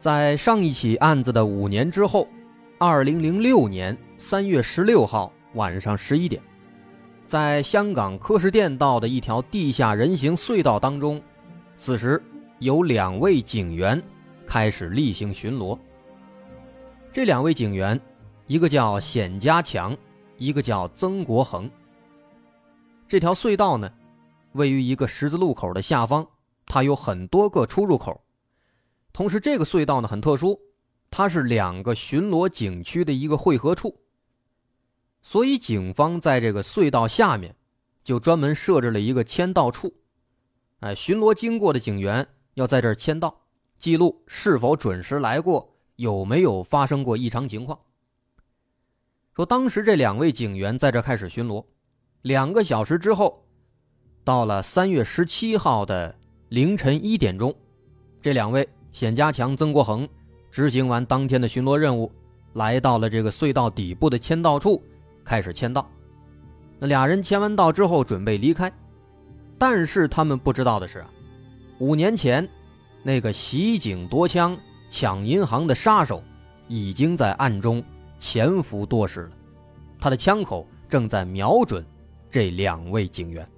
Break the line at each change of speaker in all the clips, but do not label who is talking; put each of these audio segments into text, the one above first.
在上一起案子的五年之后，二零零六年三月十六号晚上十一点，在香港柯士甸道的一条地下人行隧道当中，此时有两位警员开始例行巡逻。这两位警员，一个叫冼家强。一个叫曾国恒。这条隧道呢，位于一个十字路口的下方，它有很多个出入口。同时，这个隧道呢很特殊，它是两个巡逻景区的一个汇合处。所以，警方在这个隧道下面就专门设置了一个签到处。哎，巡逻经过的警员要在这儿签到，记录是否准时来过，有没有发生过异常情况。说当时这两位警员在这开始巡逻，两个小时之后，到了三月十七号的凌晨一点钟，这两位冼家强、曾国恒执行完当天的巡逻任务，来到了这个隧道底部的签到处，开始签到。那俩人签完到之后准备离开，但是他们不知道的是，五年前那个袭警夺枪抢银行的杀手，已经在暗中。潜伏多时了，他的枪口正在瞄准这两位警员。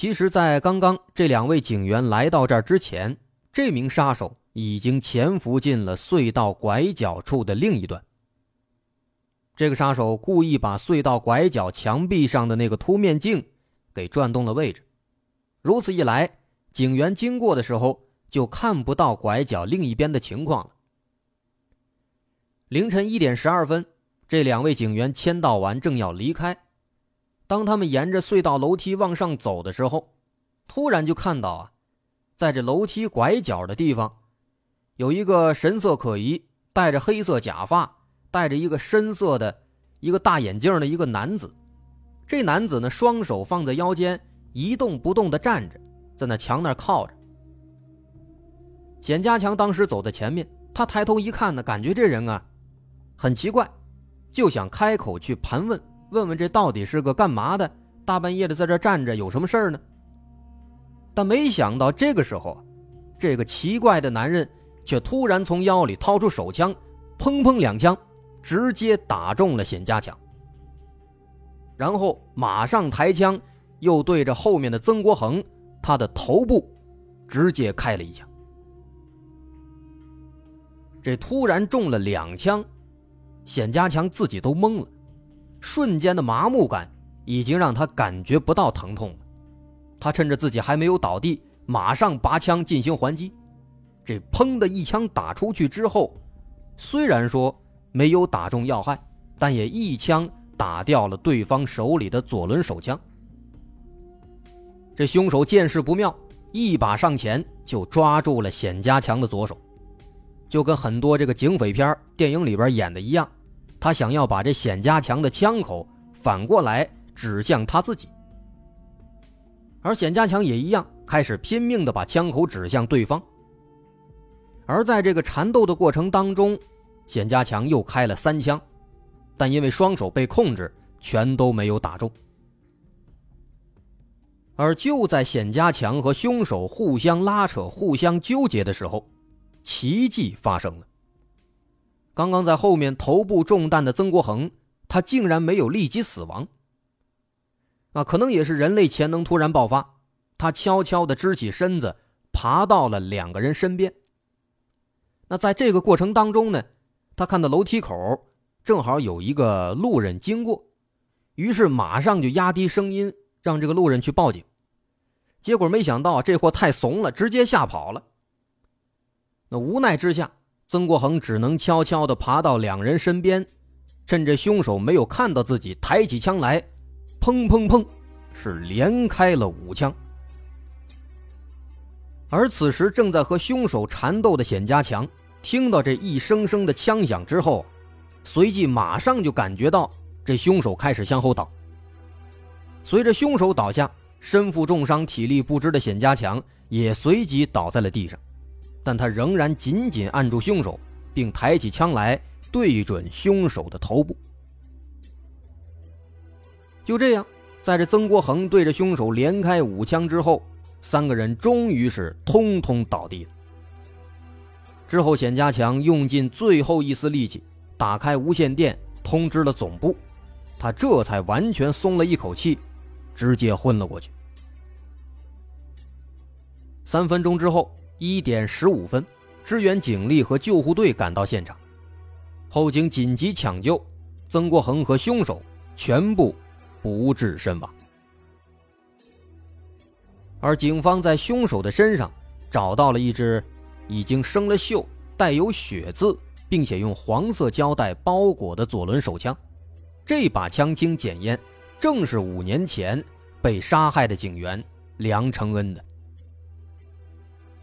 其实，在刚刚这两位警员来到这儿之前，这名杀手已经潜伏进了隧道拐角处的另一端。这个杀手故意把隧道拐角墙壁上的那个凸面镜给转动了位置，如此一来。警员经过的时候，就看不到拐角另一边的情况了。凌晨一点十二分，这两位警员签到完，正要离开。当他们沿着隧道楼梯往上走的时候，突然就看到啊，在这楼梯拐角的地方，有一个神色可疑、戴着黑色假发、戴着一个深色的一个大眼镜的一个男子。这男子呢，双手放在腰间，一动不动的站着。在那墙那儿靠着，冼家强当时走在前面，他抬头一看呢，感觉这人啊很奇怪，就想开口去盘问，问问这到底是个干嘛的，大半夜的在这站着有什么事儿呢？但没想到这个时候，这个奇怪的男人却突然从腰里掏出手枪，砰砰两枪，直接打中了冼家强，然后马上抬枪，又对着后面的曾国恒。他的头部直接开了一枪，这突然中了两枪，冼家强自己都懵了，瞬间的麻木感已经让他感觉不到疼痛了。他趁着自己还没有倒地，马上拔枪进行还击。这砰的一枪打出去之后，虽然说没有打中要害，但也一枪打掉了对方手里的左轮手枪。这凶手见势不妙，一把上前就抓住了冼家强的左手，就跟很多这个警匪片电影里边演的一样，他想要把这冼家强的枪口反过来指向他自己，而冼家强也一样，开始拼命的把枪口指向对方。而在这个缠斗的过程当中，冼家强又开了三枪，但因为双手被控制，全都没有打中。而就在冼家强和凶手互相拉扯、互相纠结的时候，奇迹发生了。刚刚在后面头部中弹的曾国恒，他竟然没有立即死亡。啊，可能也是人类潜能突然爆发，他悄悄地支起身子，爬到了两个人身边。那在这个过程当中呢，他看到楼梯口正好有一个路人经过，于是马上就压低声音，让这个路人去报警。结果没想到这货太怂了，直接吓跑了。那无奈之下，曾国恒只能悄悄地爬到两人身边，趁着凶手没有看到自己，抬起枪来，砰砰砰，是连开了五枪。而此时正在和凶手缠斗的显家强，听到这一声声的枪响之后，随即马上就感觉到这凶手开始向后倒。随着凶手倒下，身负重伤、体力不支的显家强也随即倒在了地上，但他仍然紧紧按住凶手，并抬起枪来对准凶手的头部。就这样，在这曾国恒对着凶手连开五枪之后。三个人终于是通通倒地了。之后，冼家强用尽最后一丝力气，打开无线电通知了总部，他这才完全松了一口气，直接昏了过去。三分钟之后，一点十五分，支援警力和救护队赶到现场，后经紧急抢救，曾国恒和凶手全部不治身亡。而警方在凶手的身上找到了一支已经生了锈、带有血渍，并且用黄色胶带包裹的左轮手枪。这把枪经检验，正是五年前被杀害的警员梁承恩的。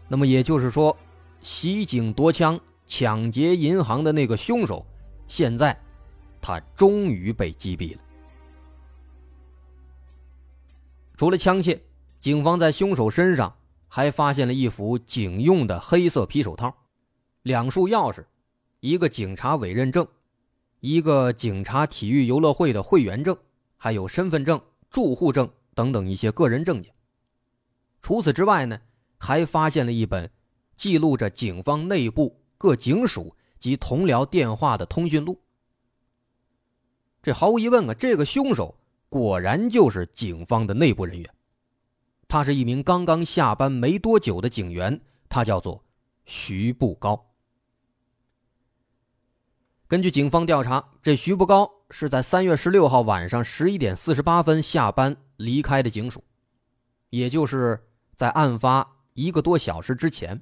那么也就是说，袭警夺枪、抢劫银行的那个凶手，现在他终于被击毙了。除了枪械。警方在凶手身上还发现了一副警用的黑色皮手套，两束钥匙，一个警察委任证，一个警察体育游乐会的会员证，还有身份证、住户证等等一些个人证件。除此之外呢，还发现了一本记录着警方内部各警署及同僚电话的通讯录。这毫无疑问啊，这个凶手果然就是警方的内部人员。他是一名刚刚下班没多久的警员，他叫做徐步高。根据警方调查，这徐步高是在三月十六号晚上十一点四十八分下班离开的警署，也就是在案发一个多小时之前。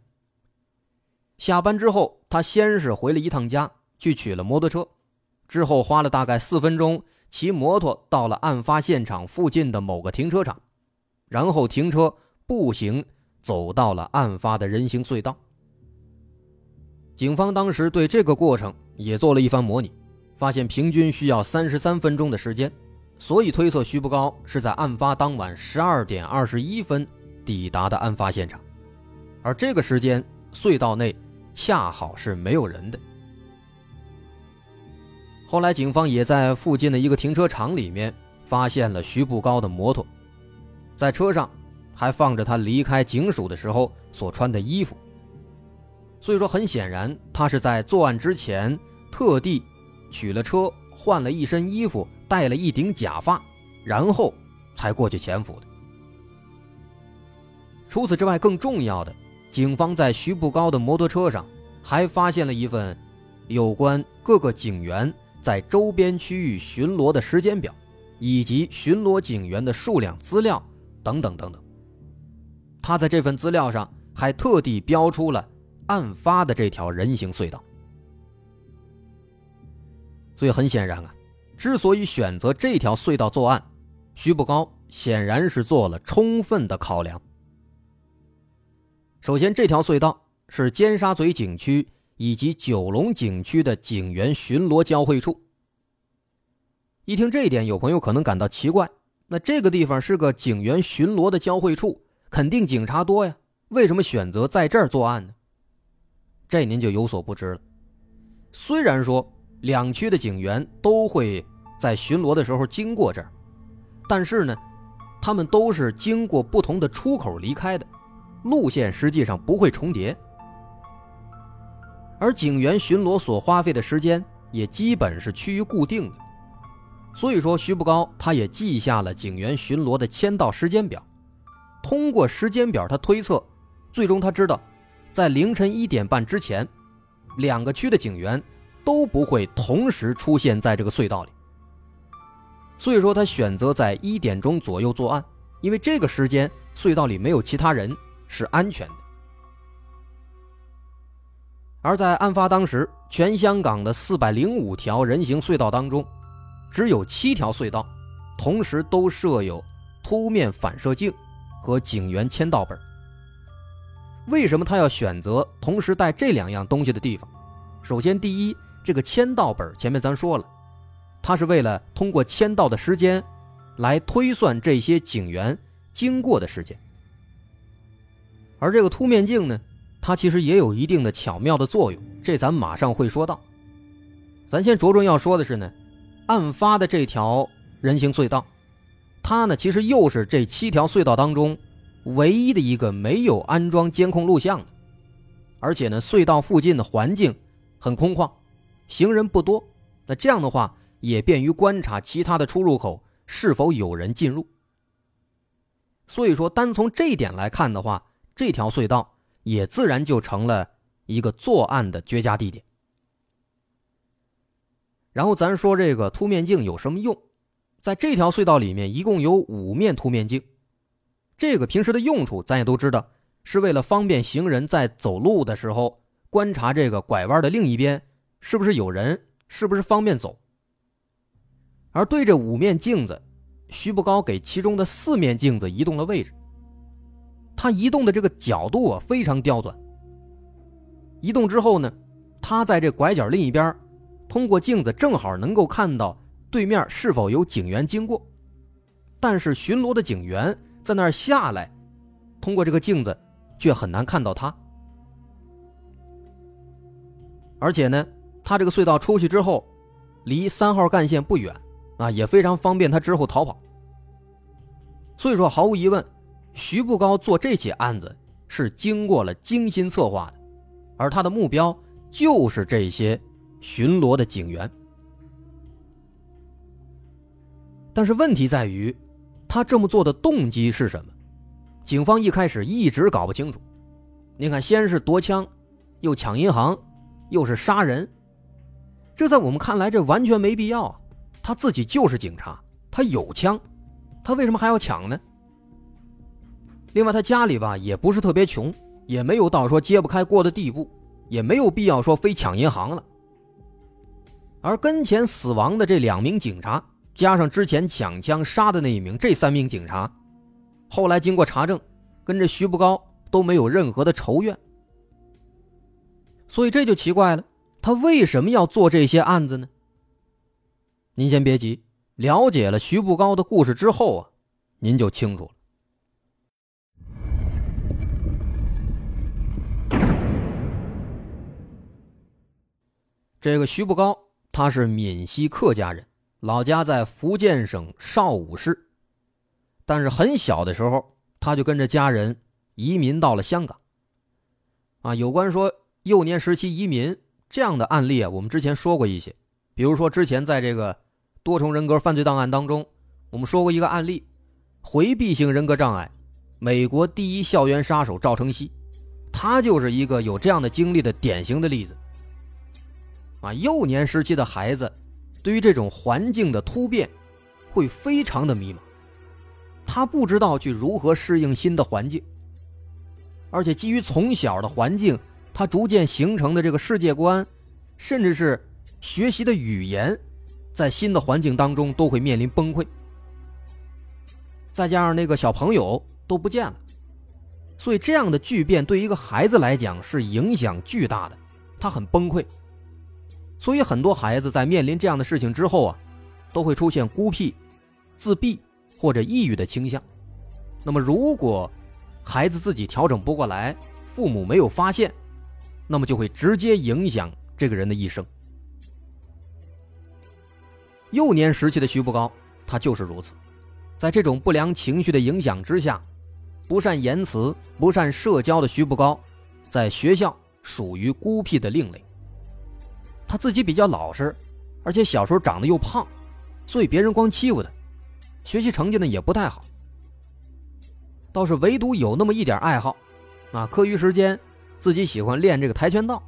下班之后，他先是回了一趟家，去取了摩托车，之后花了大概四分钟骑摩托到了案发现场附近的某个停车场。然后停车，步行走到了案发的人行隧道。警方当时对这个过程也做了一番模拟，发现平均需要三十三分钟的时间，所以推测徐步高是在案发当晚十二点二十一分抵达的案发现场，而这个时间隧道内恰好是没有人的。后来，警方也在附近的一个停车场里面发现了徐步高的摩托。在车上，还放着他离开警署的时候所穿的衣服。所以说，很显然，他是在作案之前特地取了车，换了一身衣服，戴了一顶假发，然后才过去潜伏的。除此之外，更重要的，警方在徐步高的摩托车上还发现了一份有关各个警员在周边区域巡逻的时间表，以及巡逻警员的数量资料。等等等等，他在这份资料上还特地标出了案发的这条人行隧道，所以很显然啊，之所以选择这条隧道作案，徐步高显然是做了充分的考量。首先，这条隧道是尖沙咀景区以及九龙景区的警员巡逻交汇处。一听这一点，有朋友可能感到奇怪。那这个地方是个警员巡逻的交汇处，肯定警察多呀。为什么选择在这儿作案呢？这您就有所不知了。虽然说两区的警员都会在巡逻的时候经过这儿，但是呢，他们都是经过不同的出口离开的，路线实际上不会重叠。而警员巡逻所花费的时间也基本是趋于固定的。所以说，徐步高他也记下了警员巡逻的签到时间表。通过时间表，他推测，最终他知道，在凌晨一点半之前，两个区的警员都不会同时出现在这个隧道里。所以说，他选择在一点钟左右作案，因为这个时间隧道里没有其他人，是安全的。而在案发当时，全香港的四百零五条人行隧道当中，只有七条隧道，同时都设有凸面反射镜和警员签到本。为什么他要选择同时带这两样东西的地方？首先，第一，这个签到本前面咱说了，他是为了通过签到的时间，来推算这些警员经过的时间。而这个凸面镜呢，它其实也有一定的巧妙的作用，这咱马上会说到。咱先着重要说的是呢，案发的这条人行隧道，它呢其实又是这七条隧道当中。唯一的一个没有安装监控录像的，而且呢，隧道附近的环境很空旷，行人不多。那这样的话，也便于观察其他的出入口是否有人进入。所以说，单从这一点来看的话，这条隧道也自然就成了一个作案的绝佳地点。然后咱说这个凸面镜有什么用？在这条隧道里面，一共有五面凸面镜。这个平时的用处，咱也都知道，是为了方便行人在走路的时候观察这个拐弯的另一边是不是有人，是不是方便走。而对着五面镜子，徐步高给其中的四面镜子移动了位置。他移动的这个角度啊，非常刁钻。移动之后呢，他在这拐角另一边，通过镜子正好能够看到对面是否有警员经过，但是巡逻的警员。在那儿下来，通过这个镜子，却很难看到他。而且呢，他这个隧道出去之后，离三号干线不远，啊，也非常方便他之后逃跑。所以说，毫无疑问，徐步高做这起案子是经过了精心策划的，而他的目标就是这些巡逻的警员。但是问题在于。他这么做的动机是什么？警方一开始一直搞不清楚。你看，先是夺枪，又抢银行，又是杀人，这在我们看来，这完全没必要啊！他自己就是警察，他有枪，他为什么还要抢呢？另外，他家里吧也不是特别穷，也没有到说揭不开锅的地步，也没有必要说非抢银行了。而跟前死亡的这两名警察。加上之前抢枪杀的那一名，这三名警察，后来经过查证，跟这徐步高都没有任何的仇怨，所以这就奇怪了，他为什么要做这些案子呢？您先别急，了解了徐步高的故事之后啊，您就清楚了。这个徐步高，他是闽西客家人。老家在福建省邵武市，但是很小的时候，他就跟着家人移民到了香港。啊，有关说幼年时期移民这样的案例啊，我们之前说过一些。比如说，之前在这个多重人格犯罪档案当中，我们说过一个案例：回避性人格障碍，美国第一校园杀手赵承熙，他就是一个有这样的经历的典型的例子。啊，幼年时期的孩子。对于这种环境的突变，会非常的迷茫，他不知道去如何适应新的环境，而且基于从小的环境，他逐渐形成的这个世界观，甚至是学习的语言，在新的环境当中都会面临崩溃。再加上那个小朋友都不见了，所以这样的巨变对一个孩子来讲是影响巨大的，他很崩溃。所以，很多孩子在面临这样的事情之后啊，都会出现孤僻、自闭或者抑郁的倾向。那么，如果孩子自己调整不过来，父母没有发现，那么就会直接影响这个人的一生。幼年时期的徐步高，他就是如此。在这种不良情绪的影响之下，不善言辞、不善社交的徐步高，在学校属于孤僻的另类。他自己比较老实，而且小时候长得又胖，所以别人光欺负他，学习成绩呢也不太好。倒是唯独有那么一点爱好，啊，课余时间自己喜欢练这个跆拳道。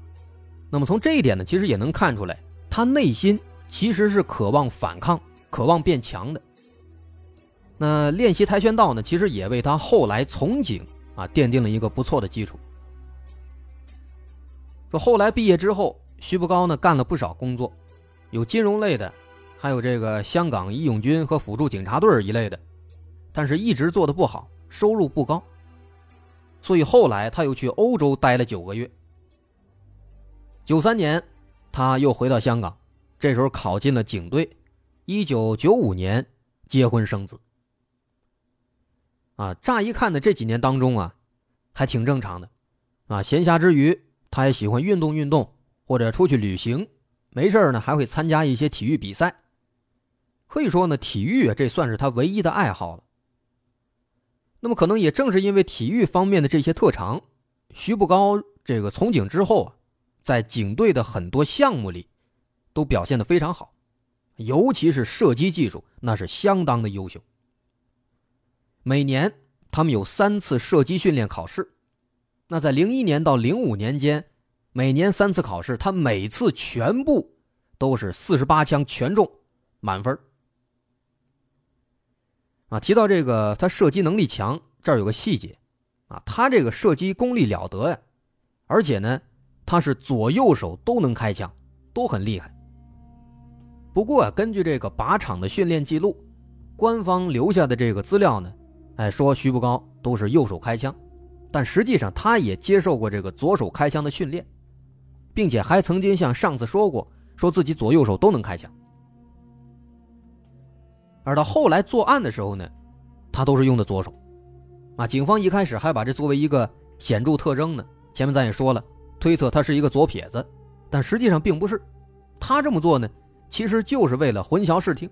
那么从这一点呢，其实也能看出来，他内心其实是渴望反抗、渴望变强的。那练习跆拳道呢，其实也为他后来从警啊奠定了一个不错的基础。说后来毕业之后。徐步高呢干了不少工作，有金融类的，还有这个香港义勇军和辅助警察队一类的。但是一直做的不好，收入不高。所以后来他又去欧洲待了九个月。九三年，他又回到香港，这时候考进了警队。一九九五年结婚生子。啊，乍一看呢，这几年当中啊，还挺正常的。啊，闲暇之余，他也喜欢运动运动，或者出去旅行。没事呢，还会参加一些体育比赛。可以说呢，体育这算是他唯一的爱好了。那么，可能也正是因为体育方面的这些特长，徐步高这个从警之后啊，在警队的很多项目里，都表现的非常好，尤其是射击技术那是相当的优秀。每年他们有三次射击训练考试，那在零一年到零五年间，每年三次考试，他每次全部都是四十八枪全中，满分。啊，提到这个，他射击能力强，这儿有个细节，啊，他这个射击功力了得呀，而且呢，他是左右手都能开枪，都很厉害。不过啊，根据这个靶场的训练记录，官方留下的这个资料呢，哎，说徐步高都是右手开枪，但实际上他也接受过这个左手开枪的训练，并且还曾经向上司说过，说自己左右手都能开枪。而到后来作案的时候呢，他都是用的左手，啊，警方一开始还把这作为一个显著特征呢。前面咱也说了，推测他是一个左撇子，但实际上并不是。他这么做呢，其实就是为了混淆视听。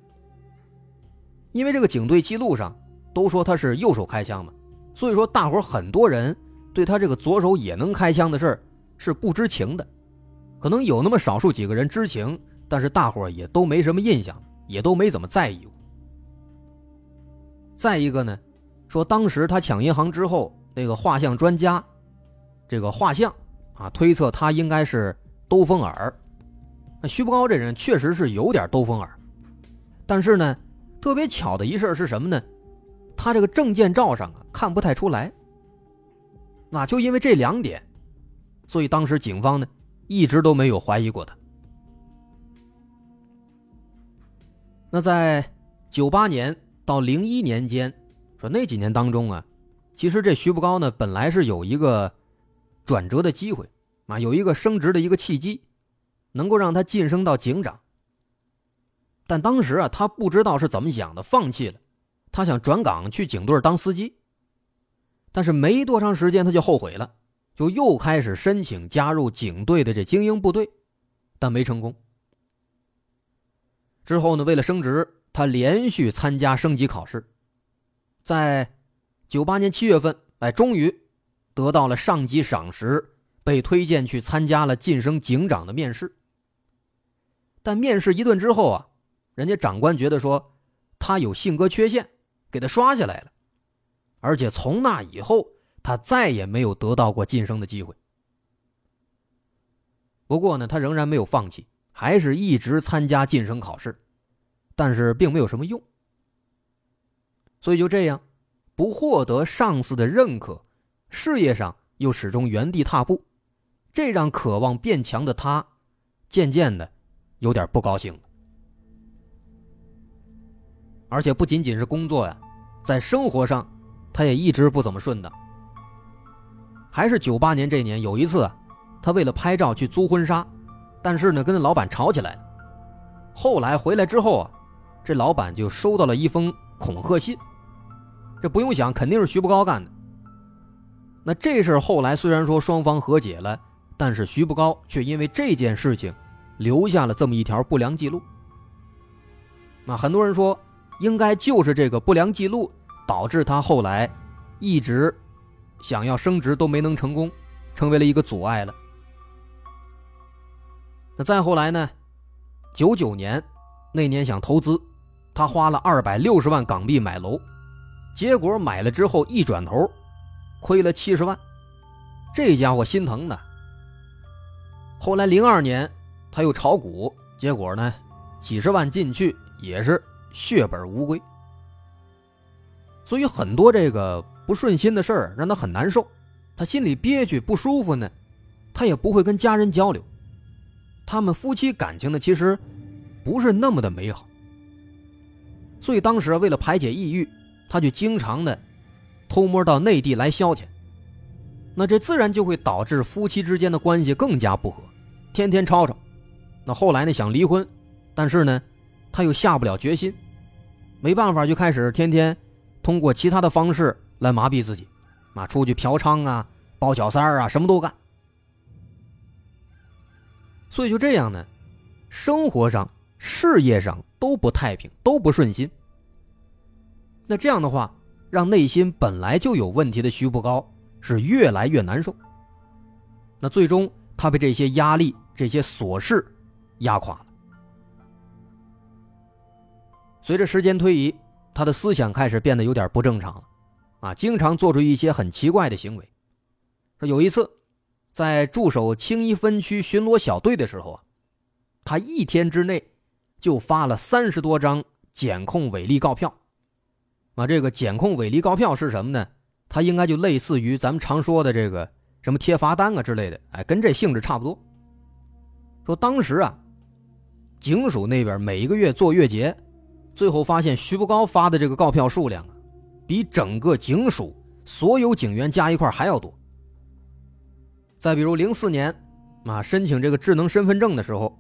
因为这个警队记录上都说他是右手开枪嘛，所以说大伙很多人对他这个左手也能开枪的事儿是不知情的，可能有那么少数几个人知情，但是大伙也都没什么印象，也都没怎么在意过。再一个呢，说当时他抢银行之后，那个画像专家，这个画像啊，推测他应该是兜风耳。那徐步高这人确实是有点兜风耳，但是呢，特别巧的一事是什么呢？他这个证件照上啊看不太出来。那就因为这两点，所以当时警方呢一直都没有怀疑过他。那在九八年。到零一年间，说那几年当中啊，其实这徐步高呢本来是有一个转折的机会啊，有一个升职的一个契机，能够让他晋升到警长。但当时啊，他不知道是怎么想的，放弃了，他想转岗去警队当司机。但是没多长时间，他就后悔了，就又开始申请加入警队的这精英部队，但没成功。之后呢，为了升职。他连续参加升级考试，在九八年七月份，哎，终于得到了上级赏识，被推荐去参加了晋升警长的面试。但面试一顿之后啊，人家长官觉得说他有性格缺陷，给他刷下来了，而且从那以后，他再也没有得到过晋升的机会。不过呢，他仍然没有放弃，还是一直参加晋升考试。但是并没有什么用，所以就这样，不获得上司的认可，事业上又始终原地踏步，这让渴望变强的他，渐渐的有点不高兴了。而且不仅仅是工作呀，在生活上，他也一直不怎么顺当。还是九八年这年有一次，他为了拍照去租婚纱，但是呢，跟那老板吵起来了。后来回来之后啊。这老板就收到了一封恐吓信，这不用想，肯定是徐步高干的。那这事后来虽然说双方和解了，但是徐步高却因为这件事情留下了这么一条不良记录。那很多人说，应该就是这个不良记录导致他后来一直想要升职都没能成功，成为了一个阻碍了。那再后来呢？九九年那年想投资。他花了二百六十万港币买楼，结果买了之后一转头，亏了七十万，这家伙心疼的。后来零二年他又炒股，结果呢，几十万进去也是血本无归。所以很多这个不顺心的事儿让他很难受，他心里憋屈不舒服呢，他也不会跟家人交流，他们夫妻感情呢其实不是那么的美好。所以当时为了排解抑郁，他就经常的偷摸到内地来消遣。那这自然就会导致夫妻之间的关系更加不和，天天吵吵。那后来呢，想离婚，但是呢，他又下不了决心，没办法，就开始天天通过其他的方式来麻痹自己，啊，出去嫖娼啊，包小三儿啊，什么都干。所以就这样呢，生活上、事业上都不太平，都不顺心。那这样的话，让内心本来就有问题的徐步高。是越来越难受。那最终，他被这些压力、这些琐事压垮了。随着时间推移，他的思想开始变得有点不正常了，啊，经常做出一些很奇怪的行为。说有一次，在驻守青衣分区巡逻小队的时候啊，他一天之内就发了三十多张检控违例告票。啊，这个检控违例告票是什么呢？他应该就类似于咱们常说的这个什么贴罚单啊之类的，哎，跟这性质差不多。说当时啊，警署那边每一个月做月结，最后发现徐步高发的这个告票数量啊，比整个警署所有警员加一块还要多。再比如零四年，啊，申请这个智能身份证的时候，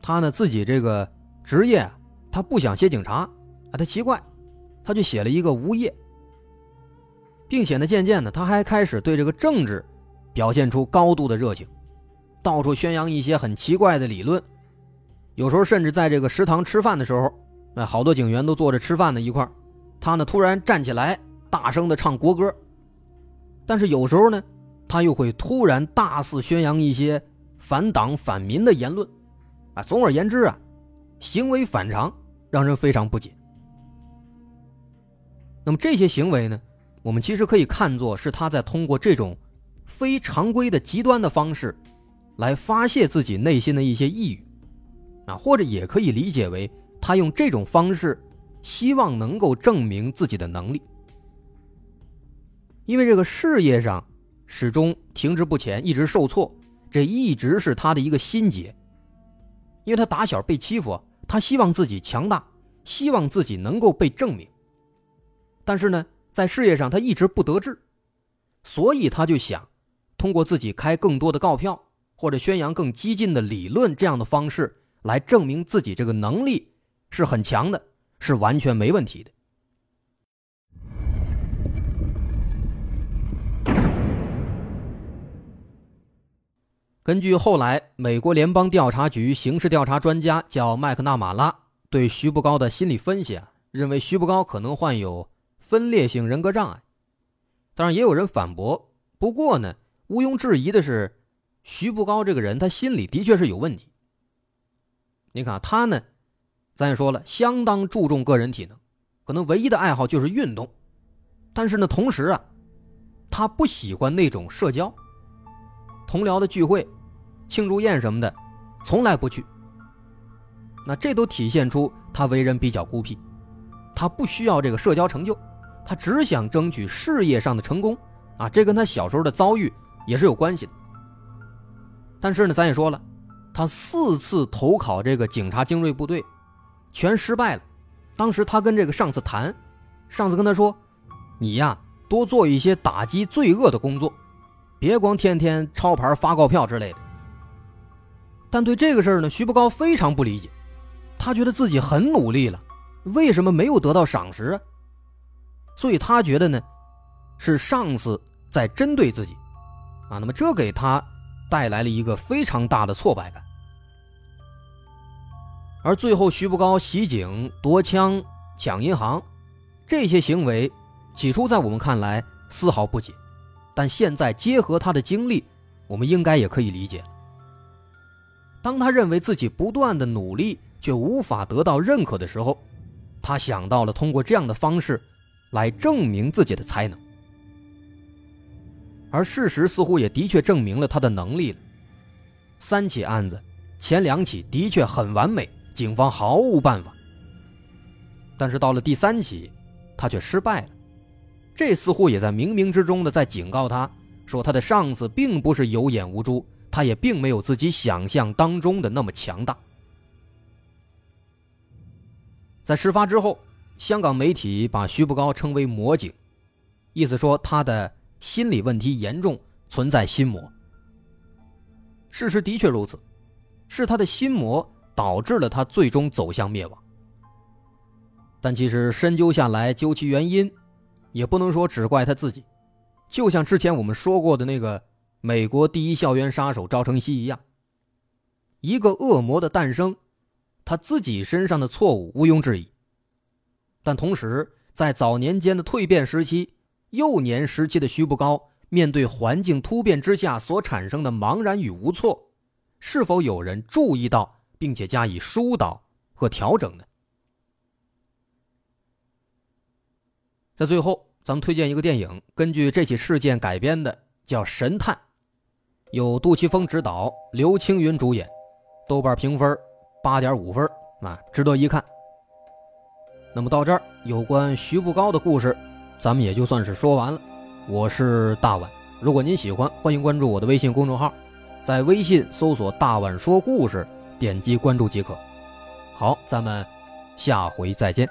他呢自己这个职业他不想写警察，啊，他奇怪，他就写了一个无业。并且呢，渐渐的，他还开始对这个政治表现出高度的热情，到处宣扬一些很奇怪的理论。有时候甚至在这个食堂吃饭的时候，哎，好多警员都坐着吃饭的一块他呢突然站起来，大声的唱国歌。但是有时候呢，他又会突然大肆宣扬一些反党反民的言论，啊，总而言之啊，行为反常，让人非常不解。那么这些行为呢？我们其实可以看作是他在通过这种非常规的极端的方式，来发泄自己内心的一些抑郁，啊，或者也可以理解为他用这种方式，希望能够证明自己的能力。因为这个事业上始终停滞不前，一直受挫，这一直是他的一个心结。因为他打小被欺负，他希望自己强大，希望自己能够被证明，但是呢？在事业上，他一直不得志，所以他就想通过自己开更多的告票，或者宣扬更激进的理论这样的方式来证明自己这个能力是很强的，是完全没问题的。根据后来美国联邦调查局刑事调查专家叫麦克纳马拉对徐步高的心理分析啊，认为徐步高可能患有。分裂性人格障碍，当然也有人反驳。不过呢，毋庸置疑的是，徐步高这个人他心里的确是有问题。你看他呢，咱也说了，相当注重个人体能，可能唯一的爱好就是运动。但是呢，同时啊，他不喜欢那种社交，同僚的聚会、庆祝宴什么的，从来不去。那这都体现出他为人比较孤僻，他不需要这个社交成就。他只想争取事业上的成功，啊，这跟他小时候的遭遇也是有关系的。但是呢，咱也说了，他四次投考这个警察精锐部队，全失败了。当时他跟这个上司谈，上司跟他说：“你呀，多做一些打击罪恶的工作，别光天天抄牌发告票之类的。”但对这个事儿呢，徐步高非常不理解，他觉得自己很努力了，为什么没有得到赏识啊？所以他觉得呢，是上司在针对自己，啊，那么这给他带来了一个非常大的挫败感。而最后，徐步高袭警、夺枪、抢银行，这些行为，起初在我们看来丝毫不解，但现在结合他的经历，我们应该也可以理解了。当他认为自己不断的努力却无法得到认可的时候，他想到了通过这样的方式。来证明自己的才能，而事实似乎也的确证明了他的能力了。三起案子，前两起的确很完美，警方毫无办法。但是到了第三起，他却失败了。这似乎也在冥冥之中的在警告他，说他的上司并不是有眼无珠，他也并没有自己想象当中的那么强大。在事发之后。香港媒体把徐步高称为“魔警”，意思说他的心理问题严重，存在心魔。事实的确如此，是他的心魔导致了他最终走向灭亡。但其实深究下来，究其原因，也不能说只怪他自己。就像之前我们说过的那个美国第一校园杀手赵成熙一样，一个恶魔的诞生，他自己身上的错误毋庸置疑。但同时，在早年间的蜕变时期、幼年时期的徐步高，面对环境突变之下所产生的茫然与无措，是否有人注意到并且加以疏导和调整呢？在最后。咱们推荐一个电影，根据这起事件改编的，叫《神探》，由杜琪峰执导，刘青云主演，豆瓣评分八点五分啊，值得一看。那么到这儿，有关徐步高的故事，咱们也就算是说完了。我是大碗，如果您喜欢，欢迎关注我的微信公众号，在微信搜索“大碗说故事”，点击关注即可。好，咱们下回再见。